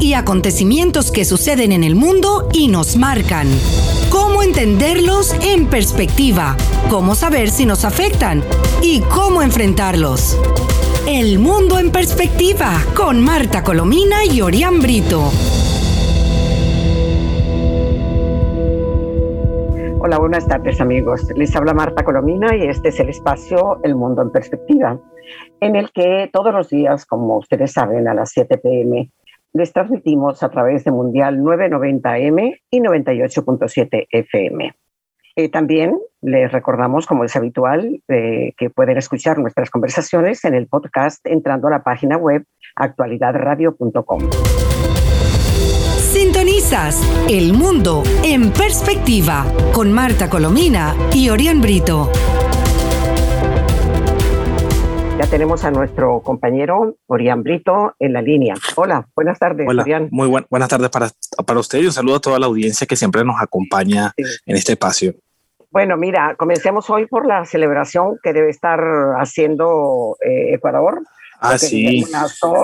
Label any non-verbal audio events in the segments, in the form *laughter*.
y acontecimientos que suceden en el mundo y nos marcan. Cómo entenderlos en perspectiva, cómo saber si nos afectan y cómo enfrentarlos. El mundo en perspectiva con Marta Colomina y Orián Brito. Hola, buenas tardes amigos. Les habla Marta Colomina y este es el espacio El Mundo en Perspectiva, en el que todos los días, como ustedes saben, a las 7 pm, les transmitimos a través de Mundial 990M y 98.7 FM. Eh, también les recordamos, como es habitual, eh, que pueden escuchar nuestras conversaciones en el podcast entrando a la página web actualidadradio.com. Sintonizas El Mundo en Perspectiva con Marta Colomina y Orián Brito. Ya tenemos a nuestro compañero Orián Brito en la línea. Hola, buenas tardes, Hola, Muy buenas tardes para, para usted y un saludo a toda la audiencia que siempre nos acompaña en este espacio. Bueno, mira, comencemos hoy por la celebración que debe estar haciendo eh, Ecuador. Ah, sí.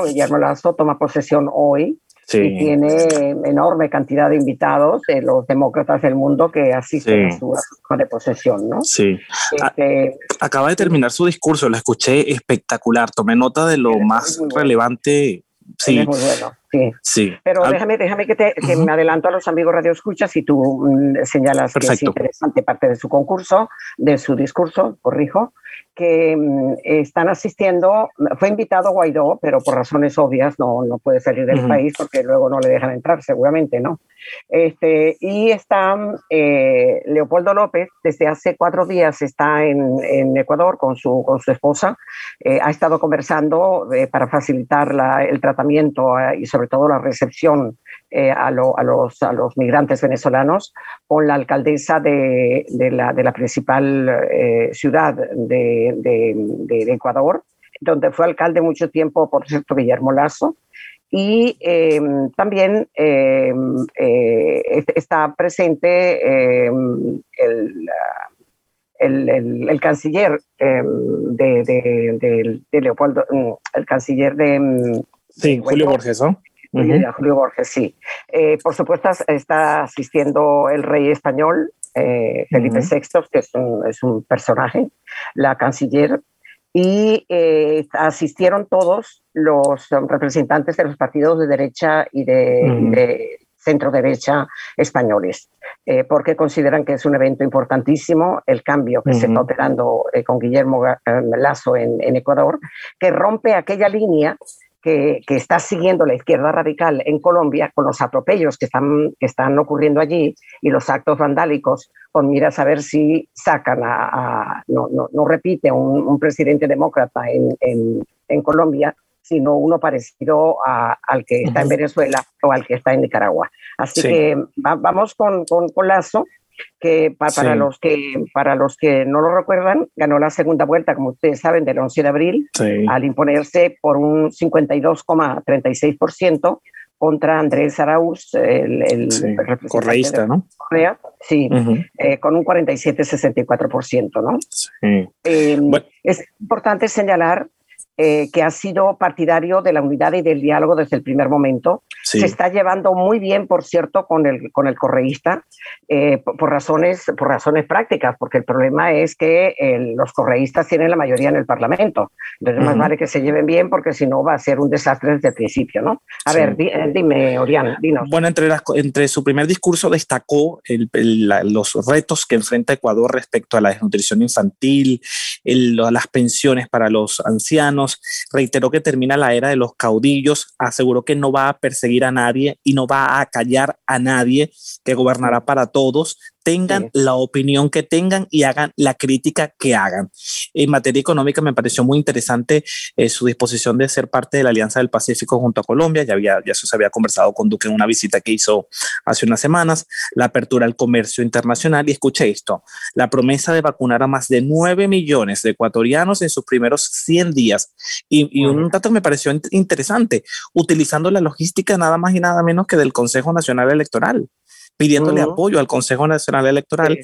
Guillermo Lazo toma posesión hoy y tiene enorme cantidad de invitados de los demócratas del mundo que asisten a su de posesión, ¿no? Sí. Este, Acaba de terminar su discurso, lo escuché espectacular. Tomé nota de lo más relevante. Sí. muy bueno. Sí. *laughs* sí. Pero déjame, déjame que, te, que me adelanto a los amigos Radio Escuchas y tú mm, señalas que es interesante parte de su concurso, de su discurso, corrijo, que mm, están asistiendo, fue invitado Guaidó, pero por razones obvias no, no puede salir del país porque luego no le dejan entrar, seguramente, ¿no? Este, y está eh, Leopoldo López, desde hace cuatro días está en, en Ecuador con su, con su esposa, eh, ha estado conversando eh, para facilitar la, el tratamiento y sobre todo la recepción eh, a, a, los, a, los, migrantes venezolanos con la alcaldesa de, de, la, de la, principal eh, ciudad de, de, Ecuador, donde fue alcalde mucho tiempo, por cierto, Guillermo Lazo. Y em, también em, eh, está presente em, el, el, el, canciller de, Leopoldo, mm, el canciller de... Sí, Julio Borges, ¿no? Julio Borges, sí. Eh, por supuesto, está asistiendo el rey español, eh, Felipe VI, que es un, es un, personaje, la canciller, y eh, asistieron todos los representantes de los partidos de derecha y de, centro derecha españoles, porque consideran que es un evento importantísimo el cambio que se está operando con Guillermo Lazo en, en Ecuador, que rompe aquella línea que, está siguiendo la izquierda radical en Colombia con los atropellos que están, que están ocurriendo allí y los actos vandálicos con miras a ver si sacan a, no, no, no, repite un, presidente demócrata en, en, en, Colombia, sino uno parecido al que está en Venezuela o al que está en Nicaragua. Así que vamos con, con, con Lazo que para, los que para los que no lo recuerdan, ganó la segunda vuelta, como ustedes saben, del 11 de abril, al imponerse por un 52,36% contra Andrés Arauz, el, el correísta, ¿no? sí, eh, con un 47,64%, ¿no? Sí. Eh, es importante señalar eh, que ha sido partidario de la unidad y del diálogo desde el primer momento. Se está llevando muy bien, por cierto, con el, con el correísta, eh, por, razones, por razones prácticas, porque el problema es que los correístas tienen la mayoría en el Parlamento. Entonces, más vale que se lleven bien, porque si no va a ser un desastre desde el principio, ¿no? A ver, eh, dime, Orián, dinos. Bueno, entre, entre su primer discurso destacó los retos que enfrenta Ecuador respecto a la desnutrición infantil, las pensiones para los ancianos, reiteró que termina la era de los caudillos, aseguró que no va a perseguir a nadie y no va a callar a nadie, que gobernará para todos, tengan la opinión que tengan y hagan la crítica que hagan. En materia económica me pareció muy interesante eh, su disposición de ser parte de la Alianza del Pacífico junto a Colombia. Ya, había, ya se había conversado con Duque en una visita que hizo hace unas semanas, la apertura al comercio internacional y escuché esto, la promesa de vacunar a más de 9 millones de ecuatorianos en sus primeros 100 días. Y, un dato me pareció interesante, utilizando la logística nada más y nada menos que del Consejo Nacional Electoral pidiéndole apoyo al Consejo Nacional Electoral,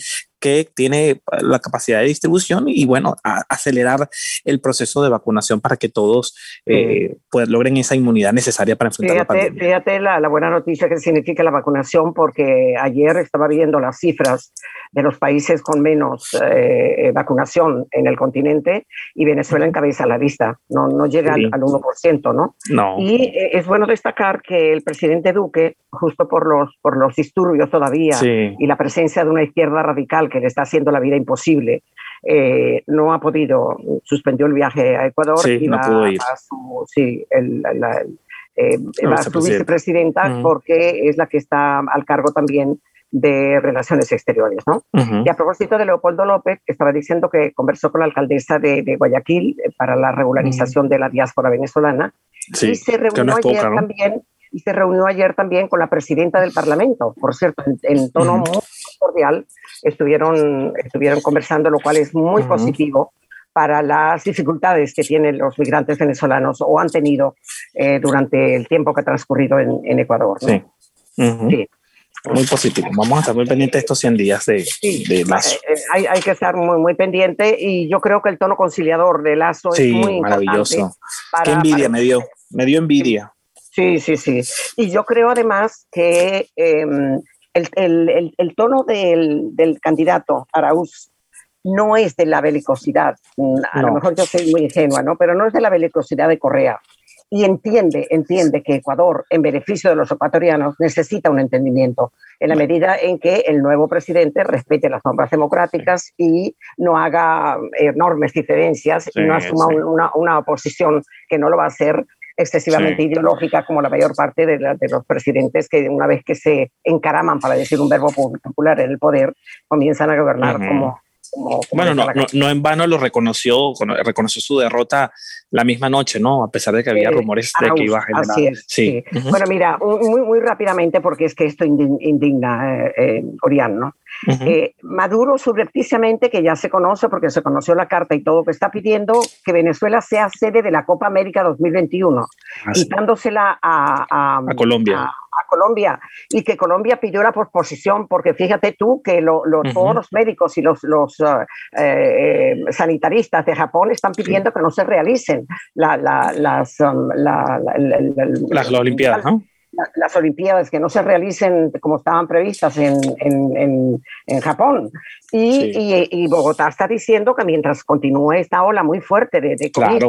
que tiene la capacidad de distribución y bueno, acelerar el proceso de vacunación para que todos eh, pues, logren esa inmunidad necesaria para enfrentar la pandemia. Fíjate la, la, buena noticia que significa la vacunación, porque ayer estaba viendo las cifras de los países con menos eh, vacunación en el continente y Venezuela encabeza la lista, no, no llega al, 1%, ¿no? No. Y eh, es bueno destacar que el presidente Duque, justo por los, por los disturbios todavía y la presencia de una izquierda radical que le está haciendo la vida imposible, eh, no ha podido, suspendió el viaje a Ecuador y no va ir. a su, sí, el, la, eh, va a su vicepresidenta porque es la que está al cargo también de Relaciones Exteriores. ¿no? Y a propósito de Leopoldo López, estaba diciendo que conversó con la alcaldesa de, Guayaquil eh, para la regularización de la diáspora venezolana y se reunió ayer también y se reunió ayer también con la presidenta del Parlamento, por cierto, en, tono muy cordial, estuvieron, estuvieron conversando, lo cual es muy positivo para las dificultades que tienen los migrantes venezolanos o han tenido eh, durante el tiempo que ha transcurrido en, Ecuador. Sí. Muy positivo. Vamos a estar muy pendientes de estos 100 días de, Lazo. Eh, eh, hay, hay, que estar muy, muy pendiente y yo creo que el tono conciliador de Lazo es muy maravilloso. Qué envidia me dio, me dio envidia. Sí, sí, sí. Y yo creo además que em, el, el, el, tono del, del, candidato Arauz no es de la belicosidad. Mm, a lo mejor yo soy muy ingenua, ¿no? Pero no es de la belicosidad de Correa. Y entiende, entiende que Ecuador, en beneficio de los ecuatorianos, necesita un entendimiento en la medida en que el nuevo presidente respete las normas democráticas y no haga enormes diferencias y no asuma una, una, oposición que no lo va a hacer excesivamente ideológica como la mayor parte de, de, los presidentes que una vez que se encaraman, para decir un verbo popular, en el poder, comienzan a gobernar como, bueno, no, no, en vano lo reconoció, reconoció su derrota la misma noche, ¿no? A pesar de que había rumores de que iba a generar. Así es, sí. Bueno, mira, muy, muy rápidamente, porque es que esto indigna, eh, eh, Orián, ¿no? Eh, Maduro subrepticiamente, que ya se conoce porque se conoció la carta y todo, que está pidiendo que Venezuela sea sede de la Copa América 2021, quitándosela a, a, Colombia. A, Colombia y que Colombia pidió la posposición porque fíjate tú que todos los médicos y los, los uh, eh, sanitaristas de Japón están pidiendo que no se realicen la, las, um, las Olimpiadas, ¿no? Las Olimpiadas que no se realicen como estaban previstas en, en, en, Japón. Y, y, Bogotá está diciendo que mientras continúe esta ola muy fuerte de, de COVID,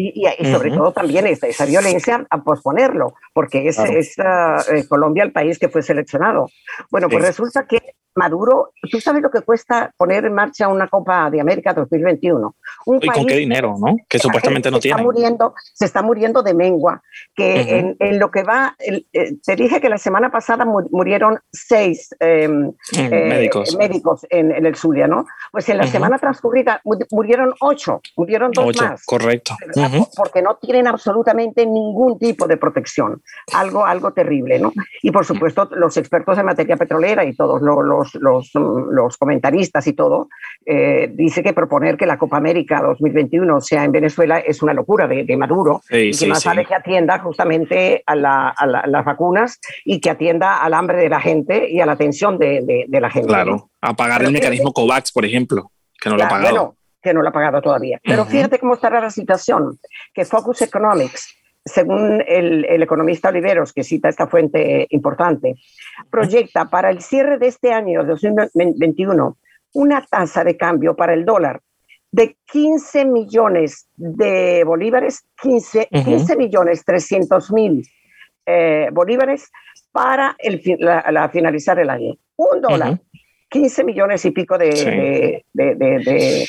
Y, y, sobre todo también esa, esa, violencia a posponerlo, porque es, es uh, Colombia el país que fue seleccionado. Bueno, pues resulta que Maduro, ¿tú sabes lo que cuesta poner en marcha una Copa de América 2021? ¿Y con qué dinero, no? Que supuestamente no tiene. Muriendo, se está muriendo de mengua, que en, lo que va, eh, te dije que la semana pasada murieron seis mm, eh, médicos, médicos en, el Zulia, ¿no? Pues en la semana transcurrida murieron ocho, murieron dos más. Correcto. Porque no tienen absolutamente ningún tipo de protección. Algo, algo terrible, ¿no? Y por supuesto, los expertos en materia petrolera y todos los los, los, comentaristas y todo, eh, dice que proponer que la Copa América 2021 sea en Venezuela es una locura de, Maduro y que más vale que atienda justamente a, las vacunas y que atienda al hambre de la gente y a la atención de, la gente. Claro, a pagar el mecanismo COVAX, por ejemplo, que no lo ha pagado. Que no lo ha pagado todavía. Pero fíjate cómo estará la situación, que Focus Economics según el, economista Oliveros, que cita esta fuente importante, proyecta para el cierre de este año 2021 una tasa de cambio para el dólar de 15 millones de bolívares, 15, millones 300 mil eh, bolívares para el, la, finalizar el año. Un dólar. 15 millones y pico de, de,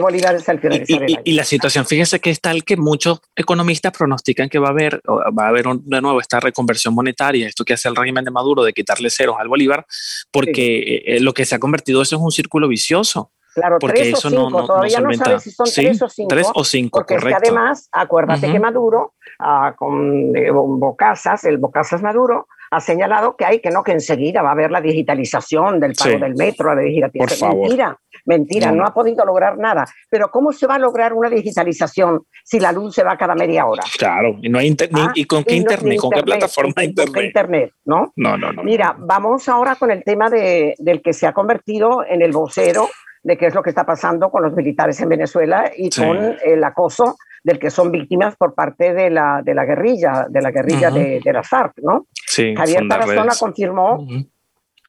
bolívares al finalizar y, y, la situación, fíjese que es tal que muchos economistas pronostican que va a haber, va a haber de nuevo esta reconversión monetaria, esto que hace el régimen de Maduro de quitarle ceros al bolívar, porque eh, lo que se ha convertido eso es un círculo vicioso. Claro, porque tres eso o cinco, no, no, todavía no, solventa. sabes si son Sí, tres o cinco. tres o cinco, porque es que correcto. además, acuérdate Ujú. que Maduro, ah, con eh, Bocasas, el Bocasas Maduro, ha señalado que hay que no, que enseguida va a haber la digitalización del pago Sí. del metro, la digitalización. Mentira, mentira, No. no. ha podido lograr nada. Pero ¿cómo se va a lograr una digitalización si la luz se va cada media hora? Claro, y no hay Ah, ¿Y con qué y no- internet? ¿Con qué plataforma de ¿con internet? internet, ¿no? No, no, no. Mira, vamos ahora con el tema de, del que se ha convertido en el vocero de qué es lo que está pasando con los militares en Venezuela y Sí. con el acoso del que son víctimas por parte de la, de la guerrilla, de la guerrilla Ujú. de, de la FARC, ¿no? Sí, Javier las Tarazona confirmó Ujú.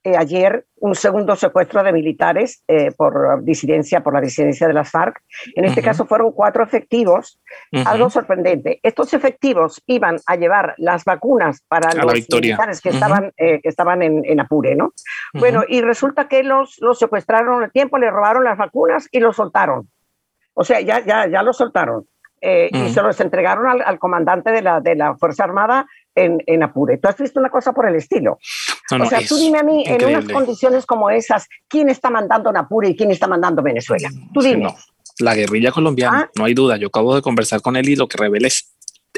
Eh, ayer un segundo secuestro de militares eh, por disidencia, por la disidencia de las FARC. En este caso fueron cuatro efectivos algo sorprendente. Estos efectivos iban a llevar las vacunas para A los militares que estaban, eh, que estaban en, en Apure, ¿no? Bueno, y resulta que los, los secuestraron el tiempo, le robaron las vacunas y los soltaron. O sea, ya, ya, ya los soltaron. Eh, Y se los entregaron al, al comandante de la, de la Fuerza Armada en, en Apure. ¿Tú has visto una cosa por el estilo? No, no, o sea, tú dime a mí, en unas increíble. condiciones como esas, ¿quién está mandando en Apure y quién está mandando en Venezuela? Tú dime. no. La guerrilla colombiana, Ah. no hay duda. Yo acabo de conversar con él y lo que revela es,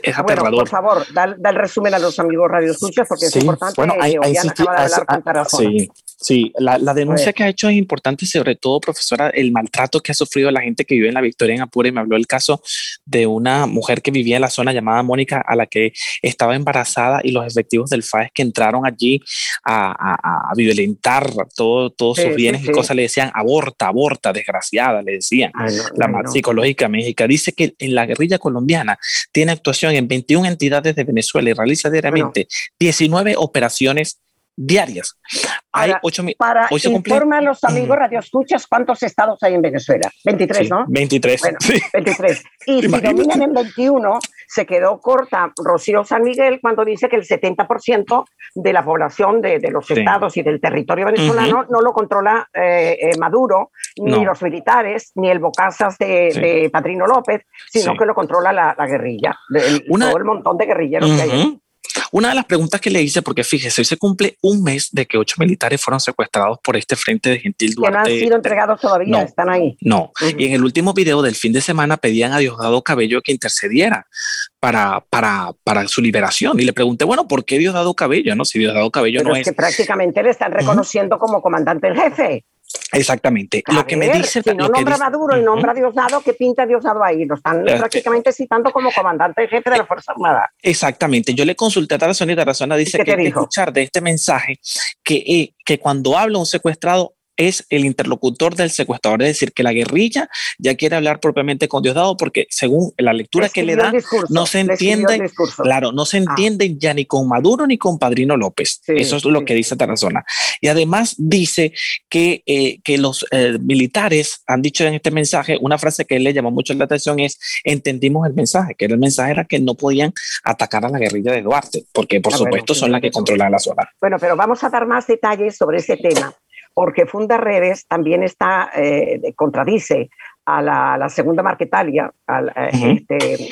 es Bueno, aterrador. por favor, da, da el resumen a los amigos Radio Escuchas porque Sí, es importante bueno, sí- acaba de ah, hablar con Tarazona. Sí, sí, la, la denuncia que ha hecho es importante, sobre todo, profesora, el maltrato que ha sufrido la gente que vive en la Victoria en Apure. Me habló el caso de una mujer que vivía en la zona llamada Mónica, a la que estaba embarazada y los efectivos del FAES que entraron allí a, a- a violentar todo, todos Sí, sus bienes sí. y cosas, le decían aborta, aborta, desgraciada, le decían Ay, no, la ay, más no. psicológica méxico dice que en la guerrilla colombiana tiene actuación en 21 entidades de Venezuela y realiza diariamente 19 operaciones diarias. Hay Ahora, 8 mil. Para hoy se informa a los amigos Radio Escuchas cuántos estados hay en Venezuela. 23, Sí, ¿no? 23. Bueno, sí. 23. *laughs* Y si dominan en 21, se quedó corta Rocío San Miguel cuando dice que el 70% de la población de, de los Sí. estados y del territorio venezolano no lo controla eh, eh, Maduro, ni los militares, ni el Bocazas de, de Padrino López, sino que lo controla la, la guerrilla, el- Una- todo el montón de guerrilleros que hay. Una de las preguntas que le hice, porque fíjese, hoy se cumple un mes de que ocho militares fueron secuestrados por este frente de Gentil Que no han Duarte. sido entregados todavía, No. están ahí. No, y en el último video del fin de semana pedían a Diosdado Cabello que intercediera para, para, para su liberación. Y le pregunté, bueno, ¿por qué Diosdado Cabello? No, si Diosdado Cabello Pero no es es que prácticamente le están reconociendo como comandante en jefe. Exactamente. A lo que me dice si no nombra dice- Maduro y nombra a Diosdado, ¿qué pinta Diosdado ahí? Lo están prácticamente citando como comandante en jefe de la Fuerza Armada. Exactamente. Yo le consulté a Tarazona y Tarazona dice que hay que escuchar de este mensaje que, eh, que cuando habla un secuestrado es el interlocutor del secuestrador, es decir, que la guerrilla ya quiere hablar propiamente con Diosdado porque según la lectura que le da, discurso, no se entiende, claro, no se Ah. entiende ya ni con Maduro ni con Padrino López. Sí, Eso es lo sí. que dice Tarazona. Y además dice que, eh, que los eh, militares han dicho en este mensaje, una frase que le llamó mucho la atención es, entendimos el mensaje, que era el mensaje era que no podían atacar a la guerrilla de Duarte, porque por Ah, supuesto son las que controlan la zona. Bueno, pero vamos a dar más detalles sobre ese tema, porque Funda Redes también está, eh, contradice a la, a la segunda Marquetalia, al, eh, este,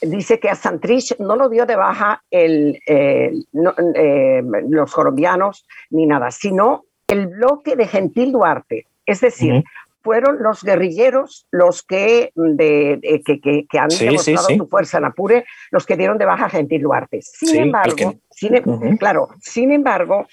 dice que a Santrich no lo dio de baja el, eh, no, eh, los colombianos ni nada, sino el bloque de Gentil Duarte, es decir, fueron los guerrilleros los que, de, de- que, que- que han Sí, demostrado sí. su fuerza en Apure, los que dieron de baja a Gentil Duarte. Sin embargo, que- sin em- claro, sin embargo,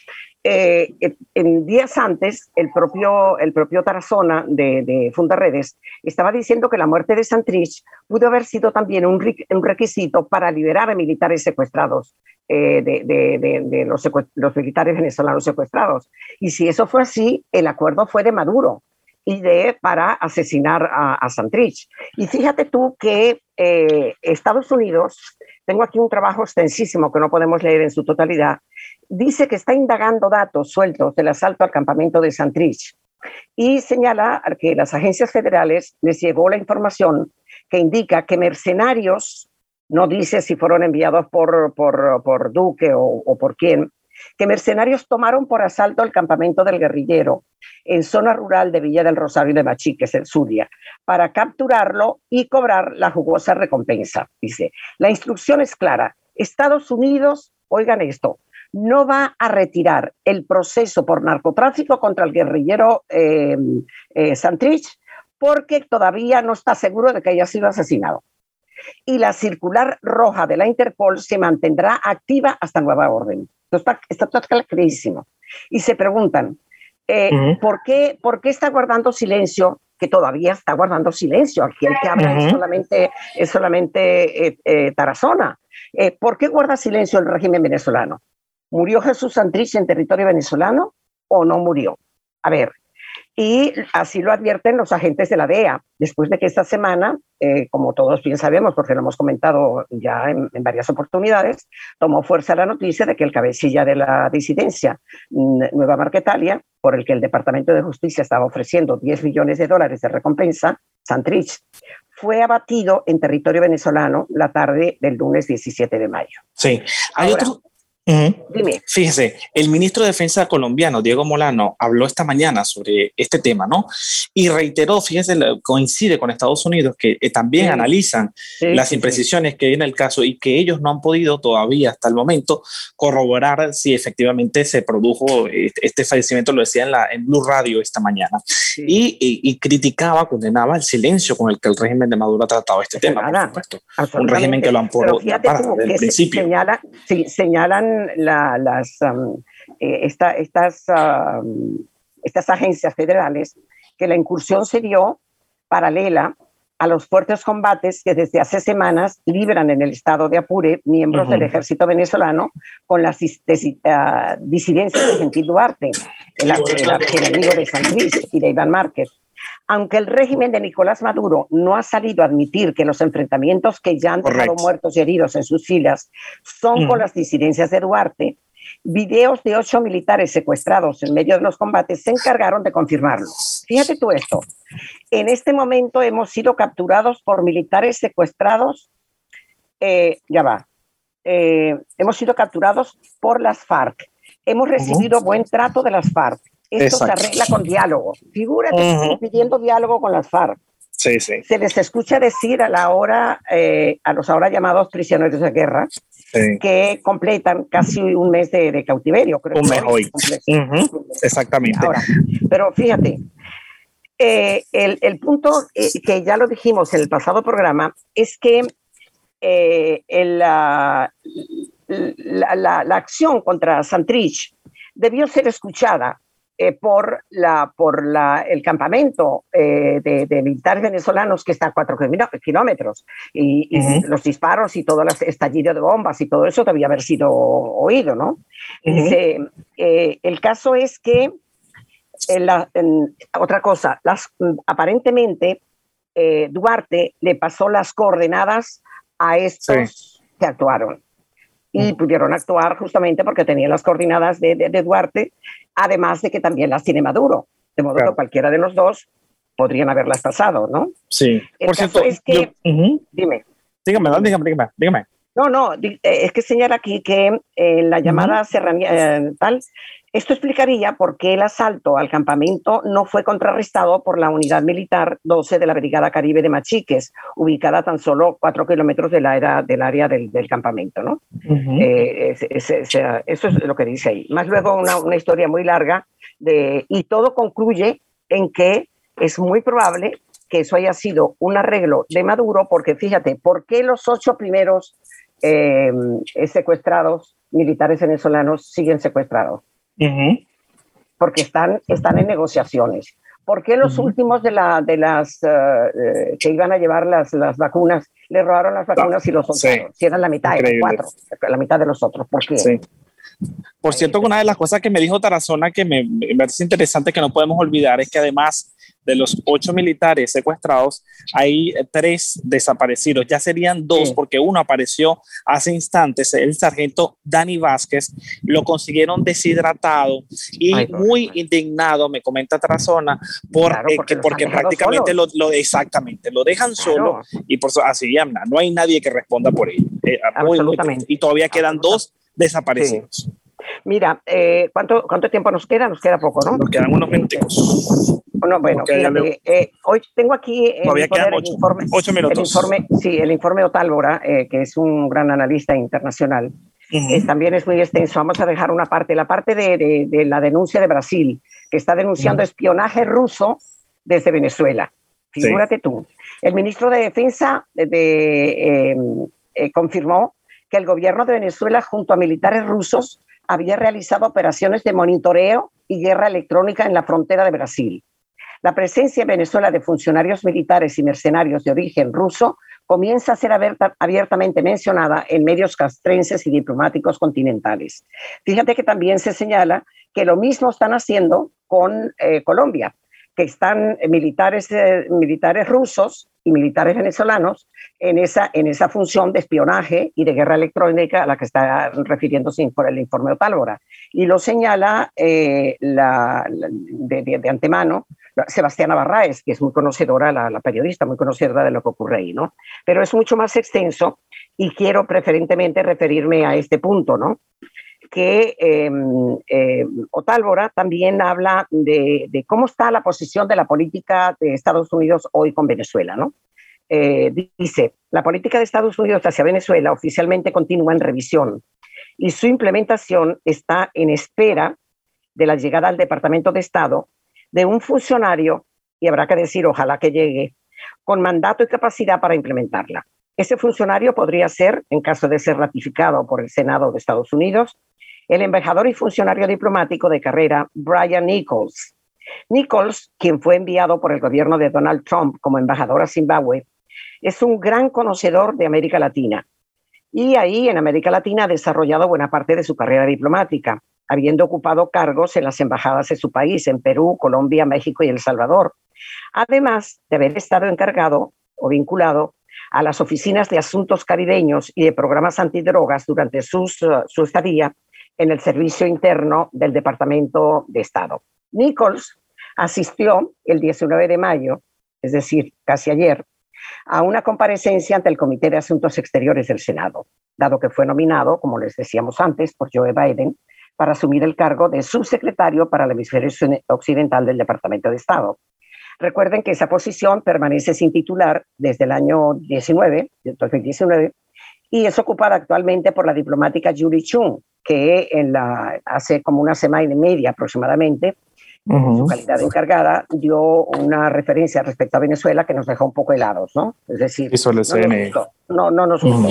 eh, en- en días antes, el propio, el propio Tarazona de, de Fundaredes estaba diciendo que la muerte de Santrich pudo haber sido también un, requisito para liberar a militares secuestrados, eh, de, los, militares venezolanos secuestrados. Y si eso fue así, el acuerdo fue de Maduro y de para asesinar a, a Santrich. Y fíjate tú que eh, Estados Unidos, tengo aquí un trabajo extensísimo que no podemos leer en su totalidad, dice que está indagando datos sueltos del asalto al campamento de Santrich y señala que las agencias federales les llegó la información que indica que mercenarios, no dice si fueron enviados por, por, por Duque o, por quién, que mercenarios tomaron por asalto el campamento del guerrillero en zona rural de Villa del Rosario de Machiques, en Zulia, para capturarlo y cobrar la jugosa recompensa. Dice, la instrucción es clara. Estados Unidos, oigan esto, no va a retirar el proceso por narcotráfico contra el guerrillero eh, eh, Santrich porque todavía no está seguro de que haya sido asesinado. Y la circular roja de la Interpol se mantendrá activa hasta nueva orden. Esto está, está clarísimo. Y se preguntan, eh, ¿por, qué, ¿por qué está guardando silencio que todavía está guardando silencio. Aquí el que habla es solamente, es solamente eh, eh, Tarazona. Eh, ¿Por qué guarda silencio el régimen venezolano? ¿Murió Jesús Santrich en territorio venezolano o no murió? A ver, y así lo advierten los agentes de la DEA, después de que esta semana, eh, como todos bien sabemos, porque lo hemos comentado ya en, varias oportunidades, tomó fuerza la noticia de que el cabecilla de la disidencia, Nueva Marquetalia, por el que el Departamento de Justicia estaba ofreciendo 10 millones de dólares de recompensa, Santrich, fue abatido en territorio venezolano la tarde del lunes 17 de mayo. Sí, hay otro, Fíjese, el ministro de Defensa colombiano, Diego Molano, habló esta mañana sobre este tema, ¿no? Y reiteró, fíjese, coincide con Estados Unidos, que eh, también analizan las imprecisiones que hay en el caso y que ellos no han podido todavía hasta el momento corroborar si efectivamente se produjo este, fallecimiento, lo decía en, la, en Blue Radio esta mañana. Y, criticaba, condenaba el silencio con el que el régimen de Maduro ha tratado este tema, por supuesto. Un régimen que lo han por desde el principio. señalan las, eh, estas, estas agencias federales que la incursión se dio paralela a los fuertes combates que desde hace semanas libran en el estado de Apure miembros del ejército venezolano con las uh, disidencias de Gentil Duarte, el, el, enemigo de San Luis y de Iván Márquez. Aunque el régimen de Nicolás Maduro no ha salido a admitir que los enfrentamientos que ya han dejado muertos y heridos en sus filas son con las disidencias de Duarte, videos de ocho militares secuestrados en medio de los combates se encargaron de confirmarlo. Fíjate tú esto. En este momento hemos sido capturados por militares secuestrados. Eh, ya va. Eh, hemos sido capturados por las FARC. Hemos recibido buen trato de las FARC. Esto se arregla con diálogo. Figúrate, pidiendo diálogo con las FARC. Sí, sí. Se les escucha decir a la hora, eh, a los ahora llamados prisioneros de guerra, que completan casi un mes de, cautiverio. Creo un mes hoy. Exactamente. pero fíjate, eh, el, punto eh, que ya lo dijimos en el pasado programa es que la, la, la, acción contra Santrich debió ser escuchada eh, por, la, por la, el campamento eh, de, militares venezolanos que está a cuatro kilómetros y, los disparos y todo el estallido de bombas y todo eso debía haber sido oído, ¿no? Eh, el caso es que, otra cosa, las, aparentemente Duarte le pasó las coordenadas a estos que actuaron y pudieron actuar justamente porque tenían las coordenadas de, de, Duarte, además de que también las tiene Maduro. De modo que cualquiera de los dos podrían haberlas pasado, ¿no? Sí. Por cierto, es que, dime. Dígame, dígame, dígame, dígame. No, no, eh, es que señala aquí que en eh, la llamada serranía eh, tal esto explicaría por qué el asalto al campamento no fue contrarrestado por la unidad militar 12 de la Brigada Caribe de Machiques, ubicada tan solo cuatro kilómetros del área, del, área del, campamento. ¿no? Eh, eso es lo que dice ahí. Más luego una, una historia muy larga de, y todo concluye en que es muy probable que eso haya sido un arreglo de Maduro, porque fíjate, ¿por qué los ocho primeros eh, secuestrados militares venezolanos siguen secuestrados? porque están, están en negociaciones. ¿Por qué los últimos de, la, de las eh, eh, que iban a llevar las, las vacunas le robaron las vacunas y los soltaron? Si eran la mitad, eran cuatro, la mitad de los otros. ¿Por qué? Por cierto, una de las cosas que me dijo Tarazona que me, me parece interesante que no podemos olvidar es que además de los ocho militares secuestrados, hay tres desaparecidos. Ya serían dos, porque uno apareció hace instantes, el sargento Dani Vázquez, lo consiguieron deshidratado y muy indignado, me comenta Trazona, por, eh, porque, porque prácticamente lo, lo, exactamente, lo dejan solo y por así llama, no hay nadie que responda por ello. Eh, y todavía quedan dos desaparecidos. Mira, eh, ¿cuánto, ¿cuánto tiempo nos queda? Nos queda poco, ¿no? Nos quedan unos minutos. Bueno, bueno, eh, hoy tengo aquí el, informe, ocho minutos. El informe, sí, el informe Otálvora, eh, que es un gran analista internacional, también es muy extenso. Vamos a dejar una parte, la parte de, la denuncia de Brasil, que está denunciando espionaje ruso desde Venezuela. Figúrate tú. El ministro de Defensa de, em, eh, confirmó que el gobierno de Venezuela, junto a militares rusos, había realizado operaciones de monitoreo y guerra electrónica en la frontera de Brasil. La presencia en Venezuela de funcionarios militares y mercenarios de origen ruso comienza a ser abiertamente mencionada en medios castrenses y diplomáticos continentales. Fíjate que también se señala que lo mismo están haciendo con eh, Colombia que están militares, eh, militares rusos y militares venezolanos en esa, en esa función de espionaje y de guerra electrónica a la que está refiriéndose por el informe Otálvora. Y lo señala eh, la, de, antemano Sebastiana Barraes, que es muy conocedora, la, periodista, muy conocedora de lo que ocurre ahí, ¿no? Pero es mucho más extenso y quiero preferentemente referirme a este punto, ¿no? que em, eh, Otálvora también habla de, cómo está la posición de la política de Estados Unidos hoy con Venezuela, ¿no? Eh, dice, la política de Estados Unidos hacia Venezuela oficialmente continúa en revisión y su implementación está en espera de la llegada al Departamento de Estado de un funcionario, y habrá que decir, ojalá que llegue, con mandato y capacidad para implementarla. Ese funcionario podría ser, en caso de ser ratificado por el Senado de Estados Unidos, el embajador y funcionario diplomático de carrera Brian Nichols. Nichols, quien fue enviado por el gobierno de Donald Trump como embajador a Zimbabue, es un gran conocedor de América Latina. Y ahí en América Latina ha desarrollado buena parte de su carrera diplomática, habiendo ocupado cargos en las embajadas de su país, en Perú, Colombia, México y El Salvador. Además de haber estado encargado o vinculado a las oficinas de asuntos caribeños y de programas antidrogas durante su estadía en el servicio interno del Departamento de Estado. Nichols asistió el 19 de mayo, es decir, casi ayer, a una comparecencia ante el Comité de Asuntos Exteriores del Senado, dado que fue nominado, como les decíamos antes, por Joe Biden para asumir el cargo de subsecretario para el hemisferio occidental del Departamento de Estado. Recuerden que esa posición permanece sin titular desde el año 19, 2019, y es ocupada actualmente por la diplomática Julie Chung, que en la, hace como una semana y media aproximadamente, en su calidad de encargada, dio una referencia respecto a Venezuela que nos dejó un poco helados, ¿no? Es decir, no, nos gustó, no, no, nos gustó.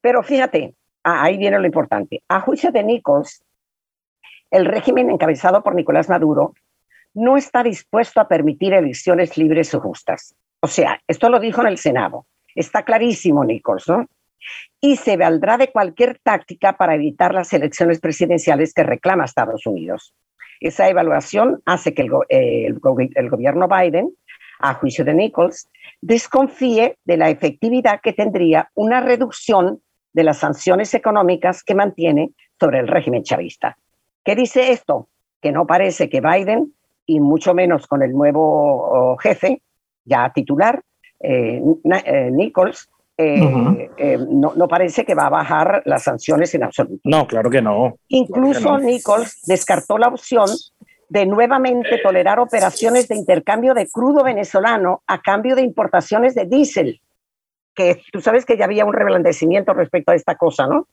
Pero fíjate, ahí viene lo importante. A juicio de Nichols, el régimen encabezado por Nicolás Maduro no está dispuesto a permitir elecciones libres o justas. O sea, esto lo dijo en el Senado. Está clarísimo, Nichols, ¿no? y se valdrá de cualquier táctica para evitar las elecciones presidenciales que reclama Estados Unidos. Esa evaluación hace que el, gobierno Biden, a juicio de Nichols, desconfíe de la efectividad que tendría una reducción de las sanciones económicas que mantiene sobre el régimen chavista. ¿Qué dice esto? Que no parece que Biden, y mucho menos con el nuevo jefe, ya titular, eh, eh, Nichols, eh, eh, no, parece que va a bajar las sanciones en absoluto. No, claro que no. Incluso Nichols descartó la opción de nuevamente tolerar operaciones de intercambio de crudo venezolano a cambio de importaciones de diésel, que tú sabes que ya había un reblandecimiento respecto a esta cosa, ¿no?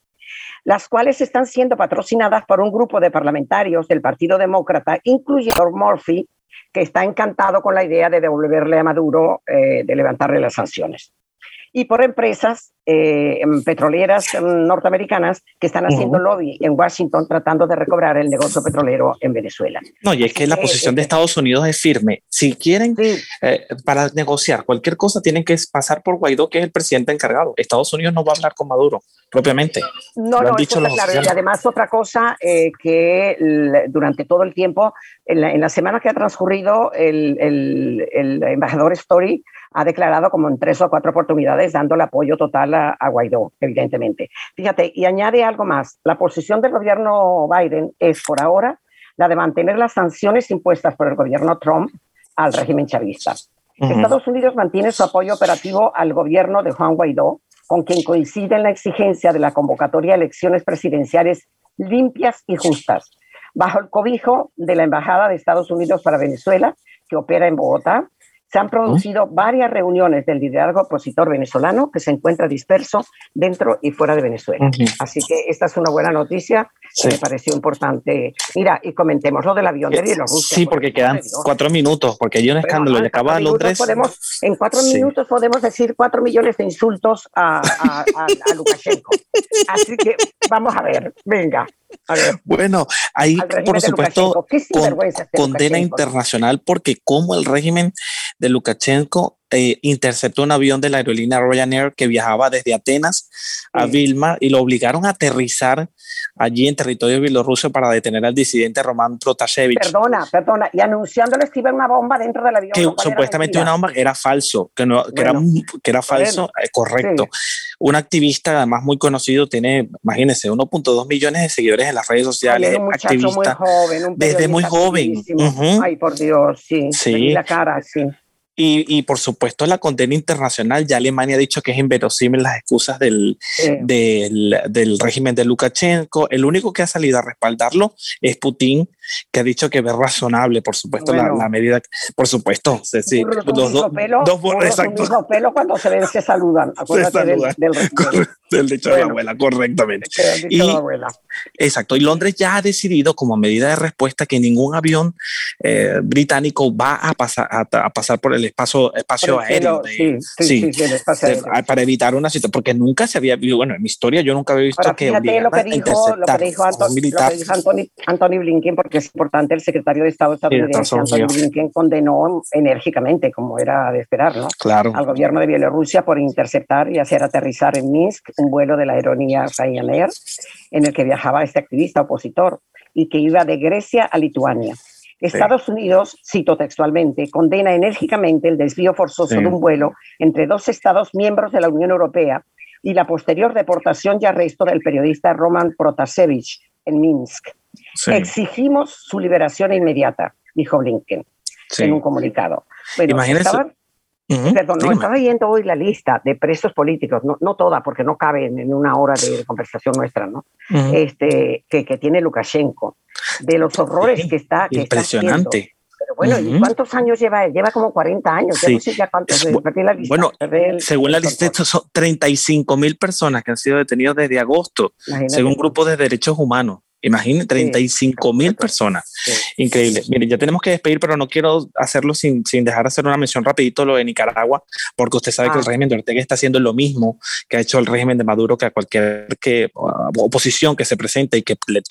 Las cuales están siendo patrocinadas por un grupo de parlamentarios del Partido Demócrata, incluyendo Murphy, que está encantado con la idea de devolverle a Maduro, eh, de levantarle las sanciones y por empresas eh, petroleras norteamericanas que están haciendo lobby en Washington tratando de recobrar el negocio petrolero en Venezuela. No, y es que la posición de Estados Unidos es firme. Si quieren, eh, para negociar cualquier cosa, tienen que pasar por Guaidó, que es el presidente encargado. Estados Unidos no va a hablar con Maduro propiamente. No, no, dicho claro. Y además otra cosa eh, que durante todo el tiempo, en la, en la, semana que ha transcurrido, el, el, el embajador Story ha declarado como en tres o cuatro oportunidades dándole apoyo total a, Guaidó, evidentemente. Fíjate, y añade algo más. La posición del gobierno Biden es por ahora la de mantener las sanciones impuestas por el gobierno Trump al régimen chavista. Estados Unidos mantiene su apoyo operativo al gobierno de Juan Guaidó, con quien coincide en la exigencia de la convocatoria a elecciones presidenciales limpias y justas, bajo el cobijo de la Embajada de Estados Unidos para Venezuela, que opera en Bogotá, se han producido varias reuniones del liderazgo opositor venezolano que se encuentra disperso dentro y fuera de Venezuela. Así que esta es una buena noticia me pareció importante. Mira, y comentemos lo del avión de Bielorrusia. Sí, porque quedan cuatro minutos, porque hay un escándalo de acaba Londres. Podemos, en cuatro minutos podemos decir cuatro millones de insultos a, a, Lukashenko. Así que vamos a ver, venga. Bueno, hay por supuesto condena internacional porque como el régimen de Lukashenko eh, interceptó un avión de la aerolínea Ryanair que viajaba desde Atenas a Vilma y lo obligaron a aterrizar allí en territorio bielorruso para detener al disidente Román Protasevich. Perdona, perdona, y anunciándole que iba una bomba dentro del avión. Que supuestamente una bomba era falso, que, no, que, era, que era falso, eh, correcto. Un activista, además muy conocido, tiene, imagínense, 1.2 millones de seguidores en las redes sociales. un activista. Muy joven, desde muy joven. Ay, por Dios, sí. Sí. La cara, sí. Y, por supuesto la condena internacional, ya Alemania ha dicho que es inverosímil las excusas del, del, régimen de Lukashenko. El único que ha salido a respaldarlo es Putin, que ha dicho que es razonable, por supuesto, la, medida, por supuesto. Sí, los dos, dos pelo cuando se ven se saludan. Acuérdate *laughs* Del, dicho de la abuela, correctamente. Y, Exacto. Y Londres ya ha decidido, como medida de respuesta, que ningún avión eh, británico va a pasar, a pasar por el espacio, espacio aéreo. sí, para evitar una situación, porque nunca se había visto, bueno, en mi historia yo nunca había visto que, lo que, dijo, lo que dijo, Anthony, Anthony, Blinken, porque es importante, el secretario de Estado estadounidense, Anthony Blinken, condenó enérgicamente, como era de esperar, ¿no? Claro. al gobierno de Bielorrusia por interceptar y hacer aterrizar en Minsk un vuelo de la aerolínea Ryanair en el que viajaba este activista opositor y que iba de Grecia a Lituania. Estados Unidos, cito textualmente, condena enérgicamente el desvío forzoso de un vuelo entre dos estados miembros de la Unión Europea y la posterior deportación y arresto del periodista Roman Protasevich en Minsk. Exigimos su liberación inmediata, dijo Blinken en un comunicado. Imagínese. Perdón, no, estaba leyendo hoy la lista de presos políticos, no, no toda, porque no cabe en, una hora de conversación nuestra, ¿no? este, que, que, tiene Lukashenko de los horrores que está. Que Impresionante. Pero bueno, ¿y cuántos años lleva él? Lleva como 40 años. Sí. ya cuántos, bueno, según la lista, estos son 35 mil personas que han sido detenidos desde agosto, según un grupo de derechos humanos. Imaginen, 35 mil personas. Increíble. Miren, ya tenemos que despedir, pero no quiero hacerlo sin, sin dejar de hacer una mención rapidito lo de Nicaragua, porque usted sabe que el ah. régimen de Ortega está haciendo lo mismo que ha hecho el régimen de Maduro, que a cualquier que, uh, oposición que se presente y que le,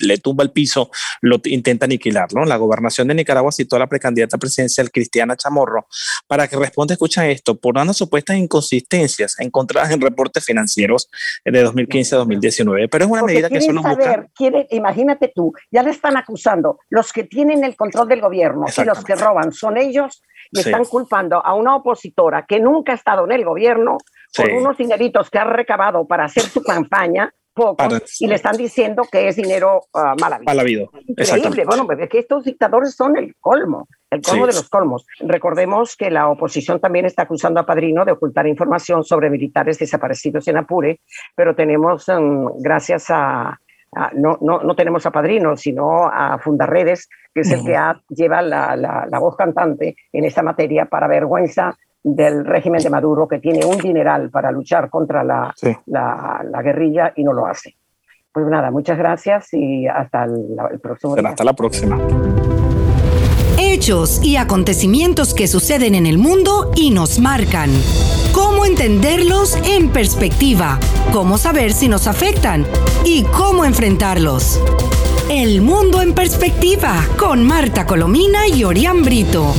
le, tumba el piso, lo intenta aniquilar. ¿no? La gobernación de Nicaragua citó a la precandidata presidencial Cristiana Chamorro para que responda, escucha esto, por unas supuestas inconsistencias encontradas en reportes financieros de 2015 a 2019. Pero es una medida que solo busca imagínate tú, ya le están acusando, los que tienen el control del gobierno y los que roban son ellos, y están culpando a una opositora que nunca ha estado en el gobierno por unos dineritos que ha recabado para hacer su campaña, poco, y le están diciendo que es dinero uh, mal habido. Mal habido. Increíble. Bueno, es que estos dictadores son el colmo, el colmo de los colmos. Recordemos que la oposición también está acusando a Padrino de ocultar información sobre militares desaparecidos en Apure, pero tenemos, um, gracias a no, no, no, tenemos a Padrino, sino a Fundarredes, que es el que lleva la, la, voz cantante en esta materia para vergüenza del régimen de Maduro, que tiene un dineral para luchar contra la, la, guerrilla y no lo hace. Pues nada, muchas gracias y hasta el, próximo día. Hasta la próxima. Hechos y acontecimientos que suceden en el mundo y nos marcan. ¿Cómo entenderlos en perspectiva? ¿Cómo saber si nos afectan? ¿Y cómo enfrentarlos? El mundo en perspectiva con Marta Colomina y Orián Brito.